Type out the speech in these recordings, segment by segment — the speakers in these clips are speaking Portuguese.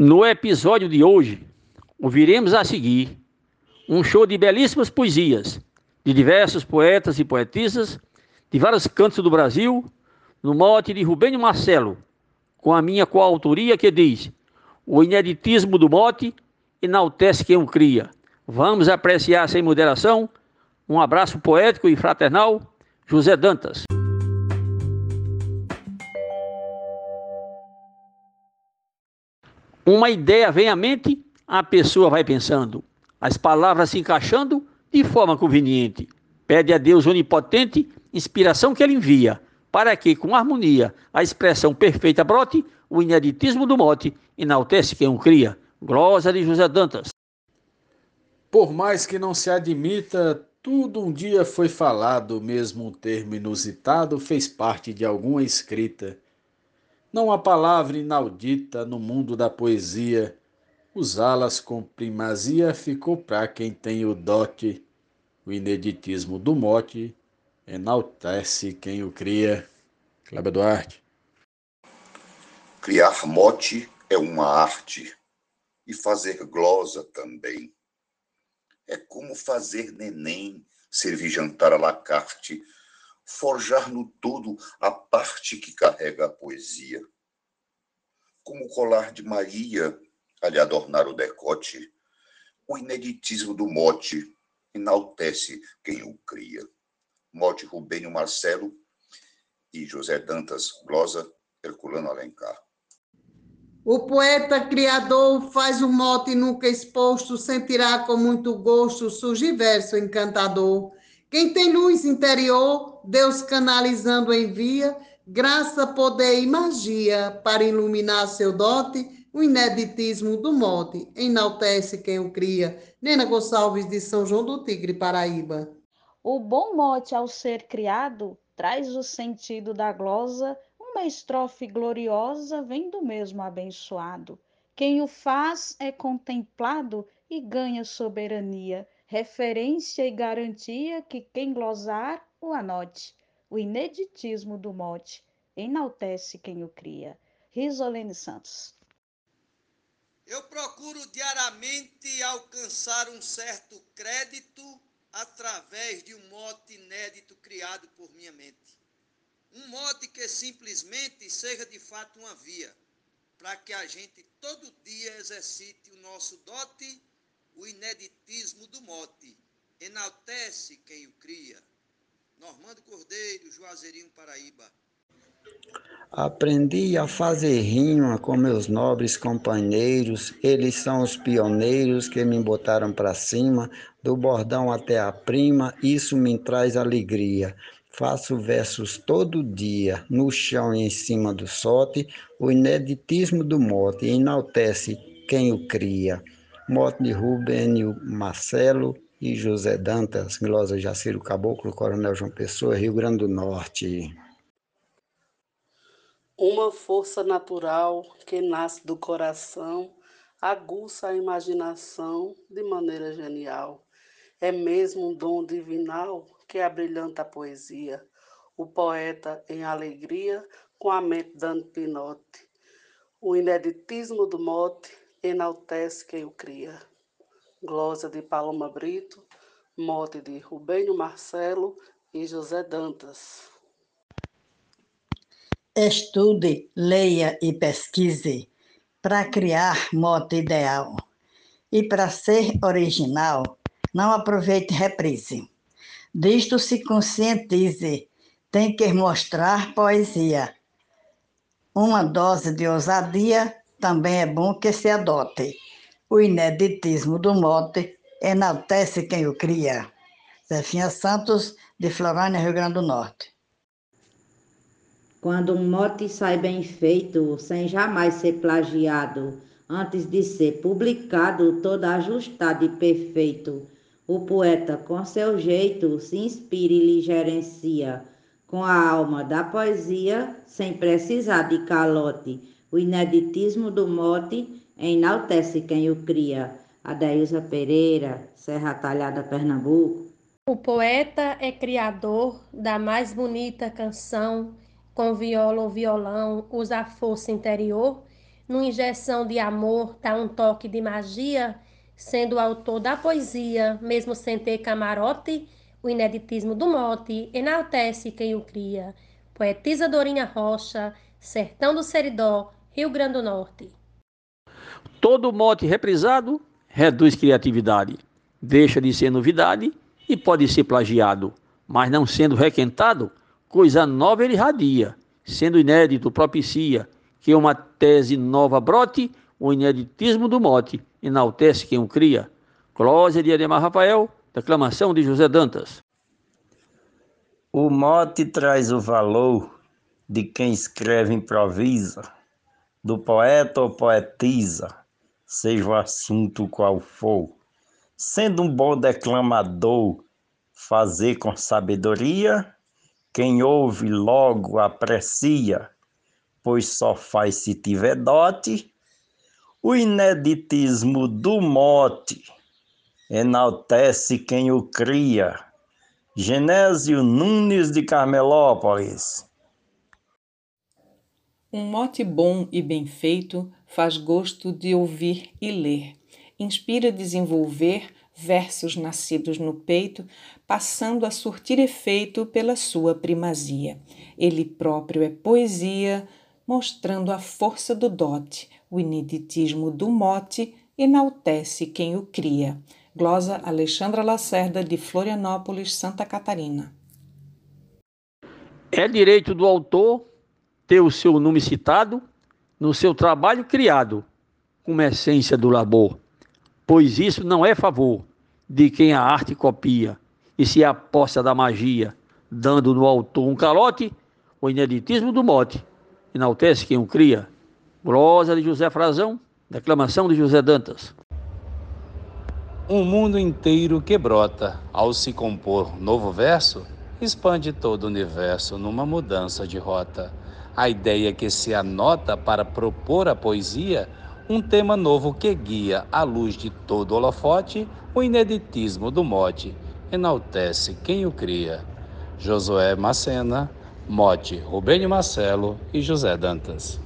No episódio de hoje, ouviremos a seguir um show de belíssimas poesias de diversos poetas e poetisas de vários cantos do Brasil, no mote de Rubênio Marcelo, com a minha coautoria que diz: O ineditismo do mote enaltece quem o cria. Vamos apreciar sem moderação. Um abraço poético e fraternal, José Dantas. Uma ideia vem à mente, a pessoa vai pensando, as palavras se encaixando de forma conveniente. Pede a Deus onipotente inspiração que ele envia, para que, com harmonia, a expressão perfeita brote, o ineditismo do mote enaltece quem o cria. Glosa de José Dantas. Por mais que não se admita, tudo um dia foi falado, mesmo um termo inusitado fez parte de alguma escrita. Não há palavra inaudita no mundo da poesia. Usá-las com primazia ficou para quem tem o dote. O ineditismo do mote enaltece quem o cria. Cláudio Duarte. Criar mote é uma arte e fazer glosa também. É como fazer neném, servir jantar à la carte, forjar no todo a parte que carrega a poesia. Como o colar de Maria a lhe adornar o decote, o ineditismo do mote enaltece quem o cria. Mote Rubênio Marcelo e José Dantas Glosa, Herculano Alencar. O poeta criador faz um mote nunca exposto, sentirá com muito gosto, surge verso encantador quem tem luz interior, Deus canalizando envia, graça, poder e magia para iluminar seu dote, o ineditismo do mote, enaltece quem o cria. Nena Gonçalves de São João do Tigre, Paraíba. O bom mote ao ser criado traz o sentido da glosa, uma estrofe gloriosa vem do mesmo abençoado. Quem o faz é contemplado e ganha soberania referência e garantia que quem glosar o anote. O ineditismo do mote enaltece quem o cria. Risolene Santos. Eu procuro diariamente alcançar um certo crédito através de um mote inédito criado por minha mente. Um mote que simplesmente seja de fato uma via, para que a gente todo dia exercite o nosso dote o ineditismo do mote, enaltece quem o cria. Normando Cordeiro, Juazeirinho, Paraíba. Aprendi a fazer rima com meus nobres companheiros, eles são os pioneiros que me botaram para cima, do bordão até a prima, isso me traz alegria. Faço versos todo dia, no chão e em cima do sote, o ineditismo do mote enaltece quem o cria. Morte de Rubênio Marcelo e José Dantas, Milosa Jaciro Caboclo, Coronel João Pessoa, Rio Grande do Norte. Uma força natural que nasce do coração, aguça a imaginação de maneira genial. É mesmo um dom divinal que abrilhanta a poesia. O poeta em alegria, com a mente dando pinote. O ineditismo do mote enaltece quem o cria. Glosa de Paloma Brito, mote de Rubênio Marcelo e José Dantas. Estude, leia e pesquise para criar mote ideal. E para ser original, não aproveite reprise. Disto se conscientize, tem que mostrar poesia. Uma dose de ousadia também é bom que se adote. O ineditismo do mote enaltece quem o cria. Zefinha Santos, de Florânia, Rio Grande do Norte. Quando um mote sai bem feito, sem jamais ser plagiado, antes de ser publicado, todo ajustado e perfeito, o poeta, com seu jeito, se inspira e lhe gerencia, com a alma da poesia, sem precisar de calote o ineditismo do mote enaltece quem o cria. Adailza Pereira, Serra Talhada, Pernambuco. O poeta é criador da mais bonita canção, com viola ou violão, usa a força interior numa injeção de amor, dá um toque de magia, sendo autor da poesia, mesmo sem ter camarote, o ineditismo do mote enaltece quem o cria. Poetisa Dorinha Rocha, Sertão do Seridó, Rio Grande do Norte. Todo mote reprisado reduz criatividade, deixa de ser novidade e pode ser plagiado, mas não sendo requentado, coisa nova ele radia, sendo inédito propicia que uma tese nova brote, o ineditismo do mote enaltece quem o cria. Clósia de Ademar Rafael, declamação de José Dantas. O mote traz o valor de quem escreve improvisa, do poeta ou poetisa, seja o assunto qual for. Sendo um bom declamador, fazer com sabedoria, quem ouve logo aprecia, pois só faz se tiver dote. O ineditismo do mote enaltece quem o cria. Genésio Nunes de Carmelópolis. Um mote bom e bem feito faz gosto de ouvir e ler. Inspira desenvolver versos nascidos no peito, passando a surtir efeito pela sua primazia. Ele próprio é poesia, mostrando a força do dote, o ineditismo do mote enaltece quem o cria. Glosa Alexandra Lacerda, de Florianópolis, Santa Catarina. É direito do autor ter o seu nome citado no seu trabalho criado, como essência do labor, pois isso não é favor de quem a arte copia e se aposta da magia, dando no autor um calote, o ineditismo do mote, enaltece quem o cria. Glosa de José Frazão, declamação de José Dantas. Um mundo inteiro que brota ao se compor novo verso, expande todo o universo numa mudança de rota a ideia que se anota para propor a poesia, um tema novo que guia, à luz de todo holofote, o ineditismo do mote, enaltece quem o cria. Josué Macena, Mote, Rubênio Marcelo e José Dantas.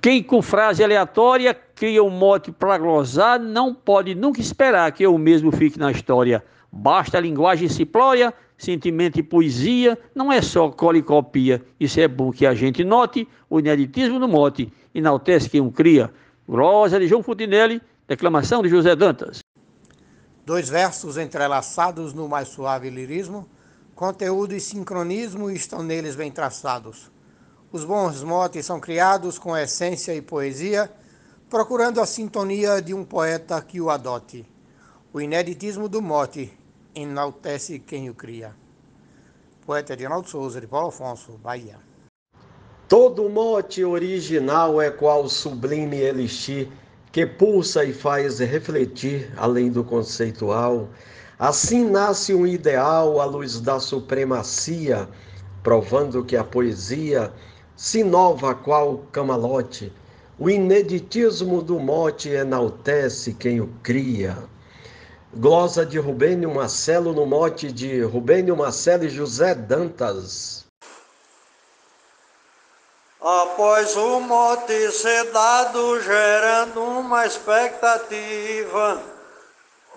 Quem com frase aleatória cria um mote para glosar não pode nunca esperar que eu mesmo fique na história. Basta a linguagem simplória sentimento e poesia não é só cola e copia. Isso é bom que a gente note o ineditismo do mote, enaltece quem o cria. Glória de João Fontinelli, declamação de José Dantas. Dois versos entrelaçados no mais suave lirismo, conteúdo e sincronismo estão neles bem traçados. Os bons motes são criados com essência e poesia, procurando a sintonia de um poeta que o adote. O ineditismo do mote enaltece quem o cria. Poeta Edinaldo Souza, de Paulo Afonso, Bahia. Todo mote original é qual sublime elixir que pulsa e faz refletir além do conceitual. Assim nasce um ideal à luz da supremacia, provando que a poesia se inova qual camalote. O ineditismo do mote enaltece quem o cria. Glosa de Rubênio Marcelo no mote de Rubênio Marcelo e José Dantas. Após o mote ser dado, gerando uma expectativa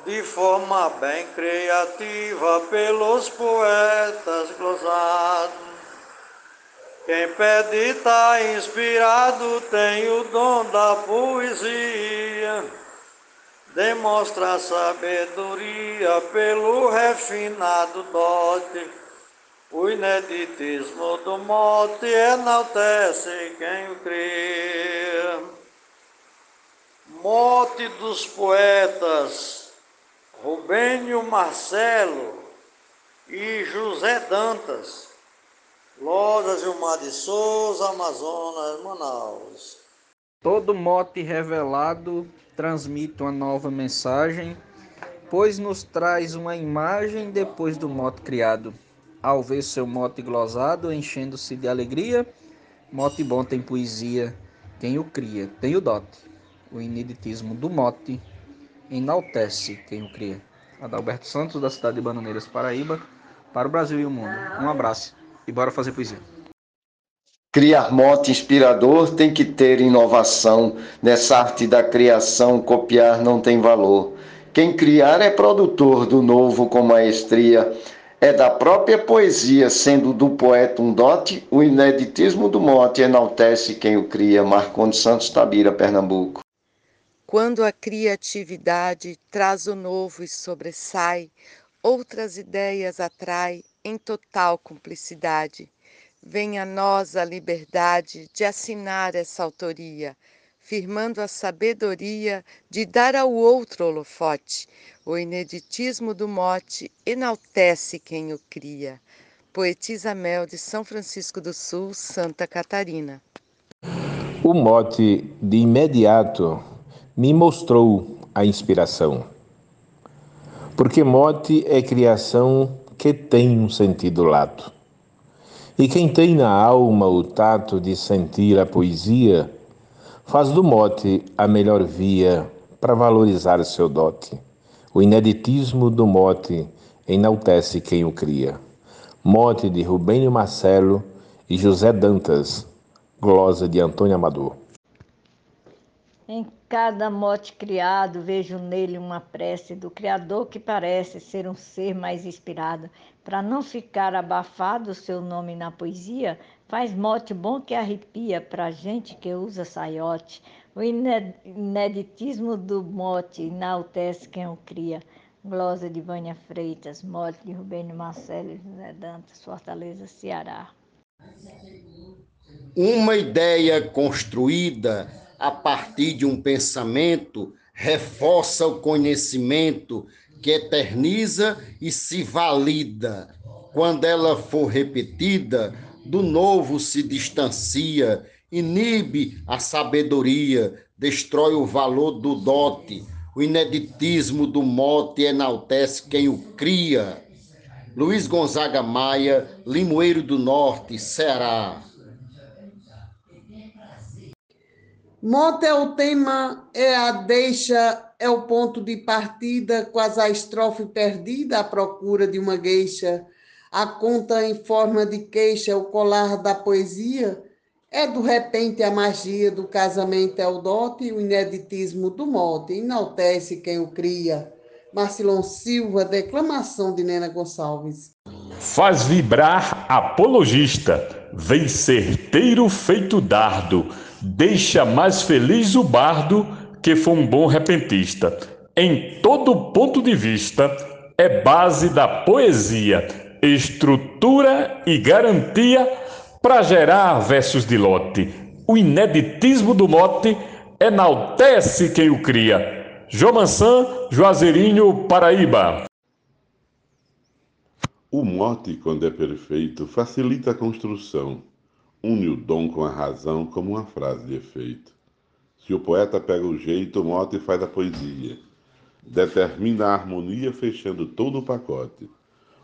de forma bem criativa pelos poetas glosados. Quem pede está inspirado, tem o dom da poesia demonstra sabedoria pelo refinado dote. O ineditismo do mote enaltece quem o crê. Mote dos poetas Rubênio Marcelo e José Dantas. Lojas Gilmar de Souza, Amazonas, Manaus. Todo mote revelado transmite uma nova mensagem, pois nos traz uma imagem depois do mote criado. Ao ver seu mote glosado, enchendo-se de alegria, mote bom tem poesia, quem o cria tem o dote. O ineditismo do mote enaltece quem o cria. Adalberto Santos, da cidade de Bananeiras, Paraíba, para o Brasil e o mundo. Um abraço e bora fazer poesia. Criar mote inspirador tem que ter inovação. Nessa arte da criação, copiar não tem valor. Quem criar é produtor do novo com maestria. É da própria poesia, sendo do poeta um dote, o ineditismo do mote enaltece quem o cria. Marcondes Santos Tabira, Pernambuco. Quando a criatividade traz o novo e sobressai, outras ideias atrai em total cumplicidade. Venha a nós a liberdade de assinar essa autoria, firmando a sabedoria de dar ao outro holofote. O ineditismo do mote enaltece quem o cria. Poetisa Mel de São Francisco do Sul, Santa Catarina. O mote de imediato me mostrou a inspiração. Porque mote é criação que tem um sentido lato. E quem tem na alma o tato de sentir a poesia, faz do mote a melhor via para valorizar seu dote. O ineditismo do mote enaltece quem o cria. Mote de Rubênio Marcelo e José Dantas, glosa de Antônio Amador. Em cada mote criado, vejo nele uma prece do Criador que parece ser um ser mais inspirado. Para não ficar abafado o seu nome na poesia, faz mote bom que arrepia para gente que usa saiote. O ineditismo do mote enaltece quem o cria. Glosa de Vânia Freitas, mote de Rubênio Marcelo e José Dantas, Fortaleza, Ceará. Uma ideia construída a partir de um pensamento, reforça o conhecimento que eterniza e se valida. Quando ela for repetida, do novo se distancia, inibe a sabedoria, destrói o valor do dote, o ineditismo do mote enaltece quem o cria. Luiz Gonzaga Maia, Limoeiro do Norte, Ceará. Monte é o tema, é a deixa, é o ponto de partida, quase a estrofe perdida à procura de uma gueixa. A conta em forma de queixa, o colar da poesia. É do repente a magia do casamento é o dote, o ineditismo do mote, enaltece quem o cria. Marcilon Silva, declamação de Nena Gonçalves. Faz vibrar apologista, vem certeiro feito dardo deixa mais feliz o bardo que foi um bom repentista. Em todo ponto de vista, é base da poesia, estrutura e garantia para gerar versos de lote. O ineditismo do mote enaltece quem o cria. Jomansan, Juazeirinho, Paraíba. O mote, quando é perfeito, facilita a construção une o dom com a razão como uma frase de efeito. Se o poeta pega o jeito, o mote faz a poesia. Determina a harmonia fechando todo o pacote.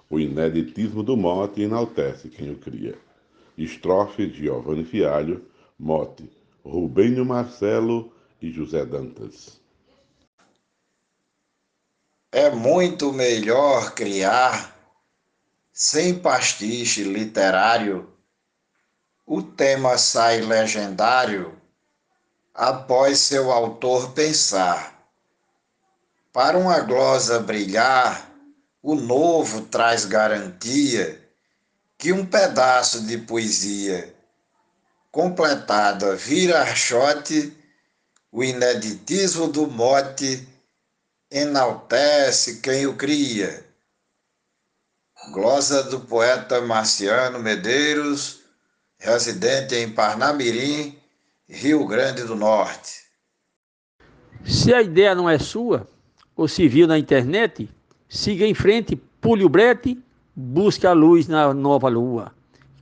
O ineditismo do mote enaltece quem o cria. Estrofe de Giovanni Fialho, mote Rubênio Marcelo e José Dantas. É muito melhor criar sem pastiche literário o tema sai legendário após seu autor pensar. Para uma glosa brilhar, o novo traz garantia que um pedaço de poesia completada vira archote, o ineditismo do mote enaltece quem o cria. Glosa do poeta Marciano Medeiros, residente em Parnamirim, Rio Grande do Norte. Se a ideia não é sua, ou se viu na internet, siga em frente, pule o brete, busque a luz na nova lua,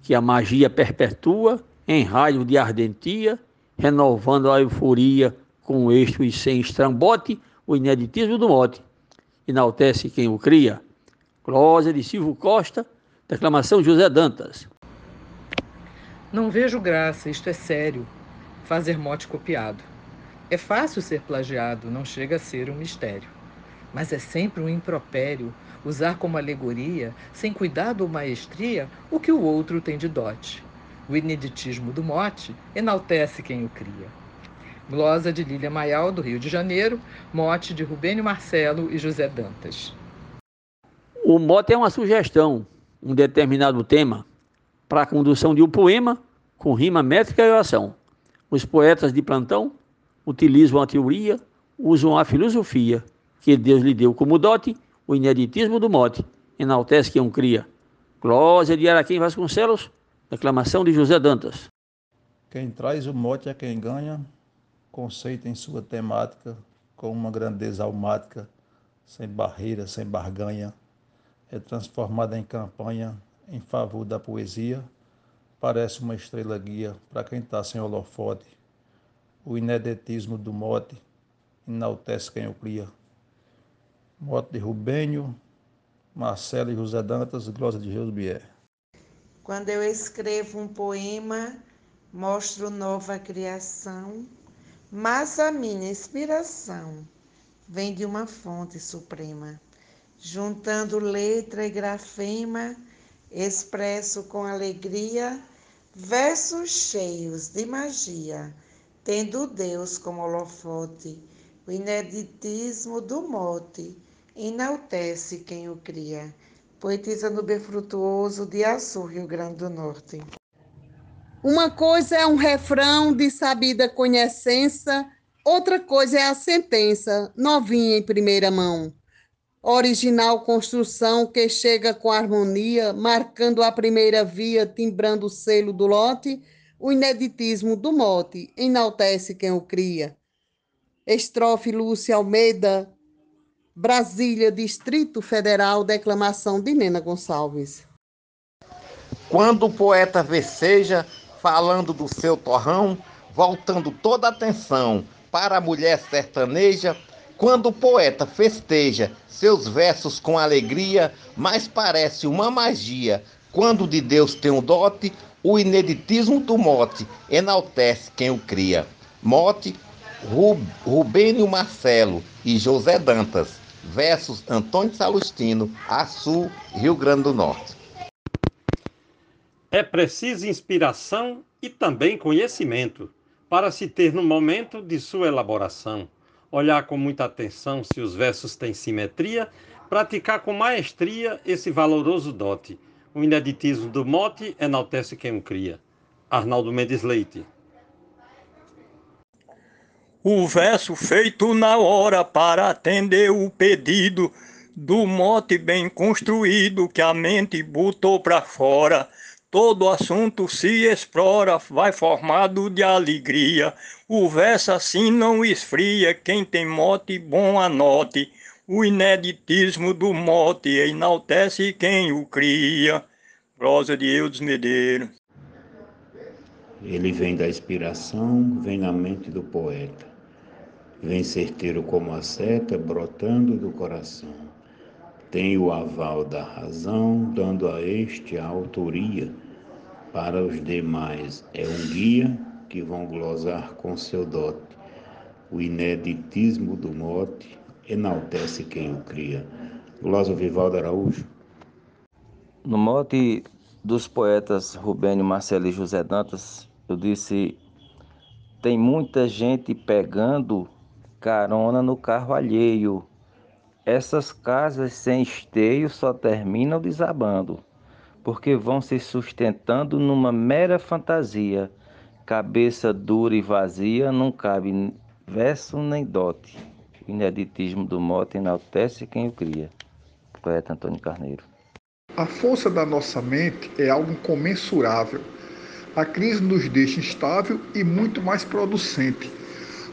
que a magia perpetua em raio de ardentia, renovando a euforia com eixo e sem estrambote, o ineditismo do mote. Enaltece quem o cria. Glória de Silvio Costa, declamação José Dantas. Não vejo graça, isto é sério, fazer mote copiado. É fácil ser plagiado, não chega a ser um mistério. Mas é sempre um impropério usar como alegoria, sem cuidado ou maestria, o que o outro tem de dote. O ineditismo do mote enaltece quem o cria. Glosa de Lília Maial, do Rio de Janeiro, mote de Rubênio Marcelo e José Dantas. O mote é uma sugestão, um determinado tema, para a condução de um poema com rima métrica e oração. Os poetas de plantão utilizam a teoria, usam a filosofia que Deus lhe deu como dote, o ineditismo do mote, enaltece quem um cria. Glória de Araquém Vasconcelos, declamação de José Dantas. Quem traz o mote é quem ganha, conceito em sua temática, com uma grandeza almática, sem barreira, sem barganha, é transformada em campanha em favor da poesia, parece uma estrela guia para quem está sem holofote. O ineditismo do mote enaltece quem o cria. Mote de Rubênio, Marcelo e José Dantas, Glosa de Bier. Quando eu escrevo um poema, mostro nova criação, mas a minha inspiração vem de uma fonte suprema. Juntando letra e grafema, expresso com alegria versos cheios de magia, tendo Deus como holofote, o ineditismo do mote enaltece quem o cria. Poetisa no Befrutuoso de Açu, Rio Grande do Norte. Uma coisa é um refrão de sabida conhecência, outra coisa é a sentença, novinha em primeira mão original construção que chega com harmonia, marcando a primeira via, timbrando o selo do lote, o ineditismo do mote enaltece quem o cria. Estrofe Lúcia Almeida, Brasília, Distrito Federal, declamação de Nena Gonçalves. Quando o poeta veceja, falando do seu torrão, voltando toda a atenção para a mulher sertaneja, quando o poeta festeja seus versos com alegria, mais parece uma magia. Quando de Deus tem um dote, o ineditismo do mote enaltece quem o cria. Mote, Rubênio Marcelo e José Dantas. Versos Antônio Salustino, Açu, Rio Grande do Norte. É preciso inspiração e também conhecimento para se ter no momento de sua elaboração olhar com muita atenção se os versos têm simetria, praticar com maestria esse valoroso dote. O ineditismo do mote enaltece quem o cria. Arnaldo Mendes Leite. O verso feito na hora para atender o pedido do mote bem construído que a mente botou para fora Todo assunto se explora, vai formado de alegria. O verso assim não esfria, quem tem mote bom anote. O ineditismo do mote enaltece quem o cria. Prosa de Eudes Medeiros. Ele vem da inspiração, vem na mente do poeta. Vem certeiro como a seta, brotando do coração tem o aval da razão, dando a este a autoria. Para os demais é um guia que vão glosar com seu dote. O ineditismo do mote enaltece quem o cria. Glosa Vivaldo Araújo. No mote dos poetas Rubênio, Marcelo e José Dantas, eu disse: tem muita gente pegando carona no carro alheio essas casas sem esteio só terminam desabando, porque vão se sustentando numa mera fantasia. Cabeça dura e vazia, não cabe verso nem dote. O ineditismo do mote enaltece quem o cria. Poeta Antônio Carneiro. A força da nossa mente é algo incomensurável. A crise nos deixa instável e muito mais producente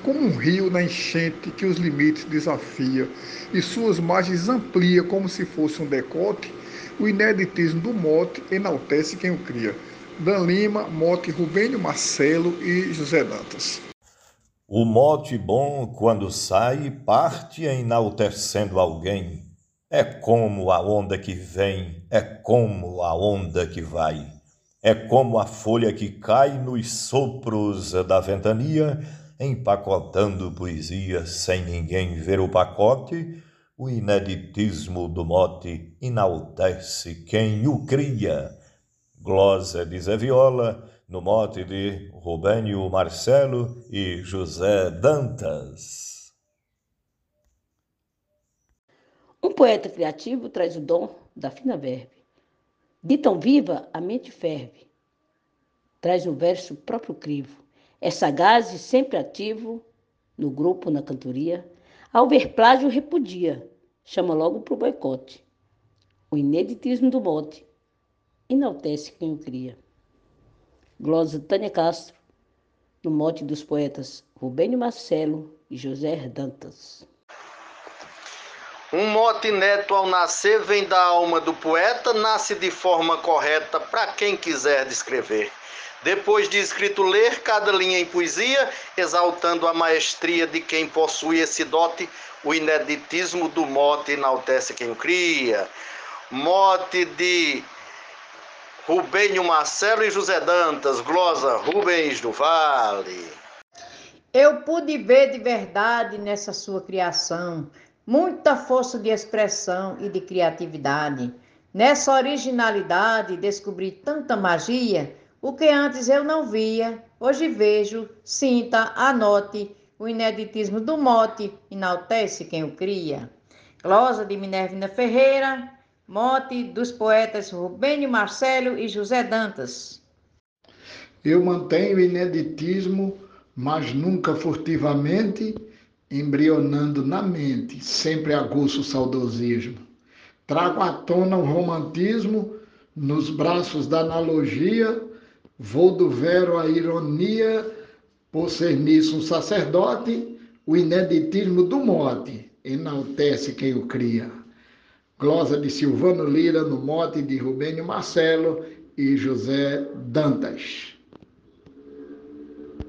como um rio na enchente que os limites desafia e suas margens amplia como se fosse um decote, o ineditismo do mote enaltece quem o cria. Dan Lima, Mote Rubênio Marcelo e José Dantas. O mote bom, quando sai, parte enaltecendo alguém. É como a onda que vem, é como a onda que vai. É como a folha que cai nos sopros da ventania empacotando poesia sem ninguém ver o pacote, o ineditismo do mote enaltece quem o cria. Glosa de Zé Viola, no mote de Rubênio Marcelo e José Dantas. Um poeta criativo traz o dom da fina verve. De tão viva, a mente ferve. Traz no verso próprio crivo. É sagaz e sempre ativo, no grupo, na cantoria. Ao ver plágio, repudia. Chama logo pro boicote. O ineditismo do mote enaltece quem o cria. Glosa Tânia Castro, no mote dos poetas Rubênio Marcelo e José Dantas. Um mote neto ao nascer vem da alma do poeta, nasce de forma correta para quem quiser descrever. Depois de escrito ler cada linha em poesia, exaltando a maestria de quem possui esse dote, o ineditismo do mote enaltece quem o cria. Mote de Rubênio Marcelo e José Dantas, glosa Rubens do Vale. Eu pude ver de verdade nessa sua criação muita força de expressão e de criatividade. Nessa originalidade descobri tanta magia, o que antes eu não via, hoje vejo, sinta, anote, o ineditismo do mote enaltece quem o cria. Glosa de Minervina Ferreira, Mote dos poetas Rubênio Marcelo e José Dantas. Eu mantenho o ineditismo, mas nunca furtivamente, embrionando na mente, sempre aguço o saudosismo. Trago à tona o romantismo, nos braços da analogia, vou do vero à ironia, por ser nisso um sacerdote, o ineditismo do mote enaltece quem o cria glosa de Silvano Lira, no mote de Rubênio Marcelo e José Dantas.